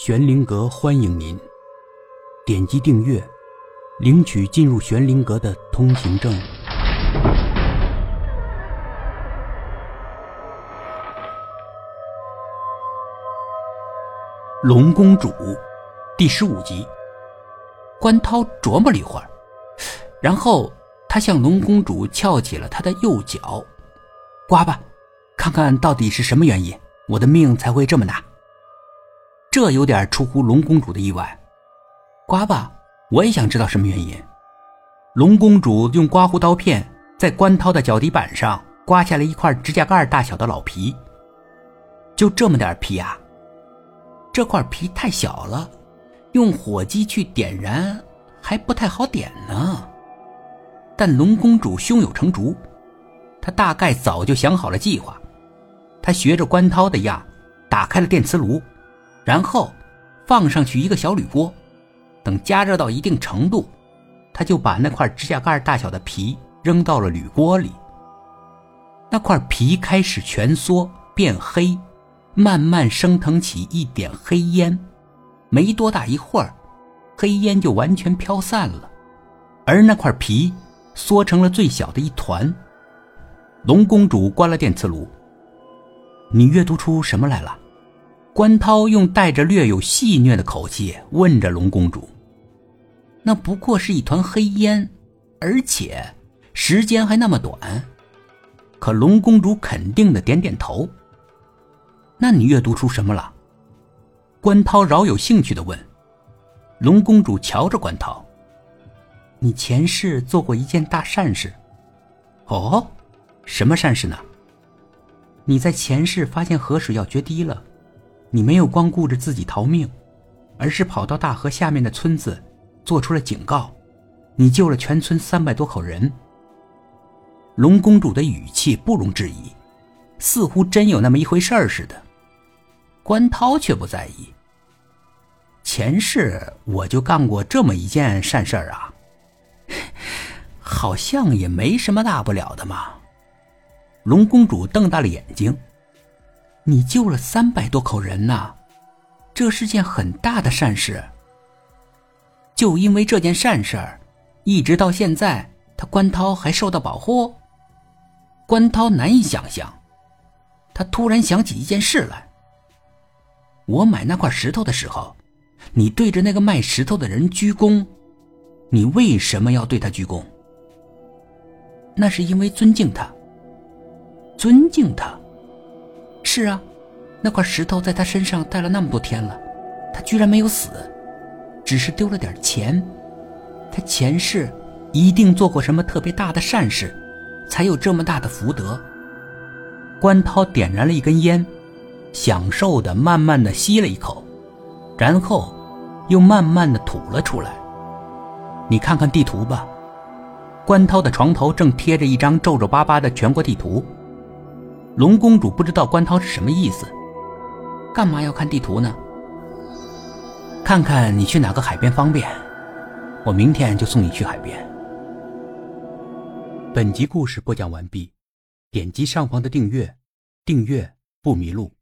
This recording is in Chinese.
玄灵阁欢迎您，点击订阅，领取进入玄灵阁的通行证。龙公主，第十五集。关涛琢磨了一会儿，然后他向龙公主翘起了他的右脚，刮吧，看看到底是什么原因，我的命才会这么大。这有点出乎龙公主的意外。刮吧，我也想知道什么原因。龙公主用刮胡刀片在关涛的脚底板上刮下来一块指甲盖大小的老皮，就这么点皮啊！这块皮太小了，用火机去点燃还不太好点呢。但龙公主胸有成竹，她大概早就想好了计划。她学着关涛的样，打开了电磁炉，然后放上去一个小铝锅，等加热到一定程度，他就把那块指甲盖大小的皮扔到了铝锅里。那块皮开始蜷缩变黑。慢慢升腾起一点黑烟，没多大一会儿，黑烟就完全飘散了，而那块皮缩成了最小的一团。龙公主关了电磁炉。你阅读出什么来了？关涛用带着略有戏谑的口气问着龙公主。那不过是一团黑烟，而且时间还那么短。可龙公主肯定的点点头。那你阅读出什么了？关涛饶有兴趣的问。龙公主瞧着关涛：“你前世做过一件大善事。”“哦，什么善事呢？”“你在前世发现河水要决堤了，你没有光顾着自己逃命，而是跑到大河下面的村子，做出了警告，你救了全村三百多口人。”龙公主的语气不容置疑，似乎真有那么一回事儿似的。关涛却不在意。前世我就干过这么一件善事儿啊，好像也没什么大不了的嘛。龙公主瞪大了眼睛：“你救了三百多口人呐，这是件很大的善事。就因为这件善事儿，一直到现在，他关涛还受到保护。”关涛难以想象，他突然想起一件事来。我买那块石头的时候，你对着那个卖石头的人鞠躬，你为什么要对他鞠躬？那是因为尊敬他。尊敬他。是啊，那块石头在他身上待了那么多天了，他居然没有死，只是丢了点钱。他前世一定做过什么特别大的善事，才有这么大的福德。关涛点燃了一根烟。享受的慢慢的吸了一口，然后又慢慢的吐了出来。你看看地图吧，关涛的床头正贴着一张皱皱巴巴的全国地图。龙公主不知道关涛是什么意思，干嘛要看地图呢？看看你去哪个海边方便，我明天就送你去海边。本集故事播讲完毕，点击上方的订阅，订阅不迷路。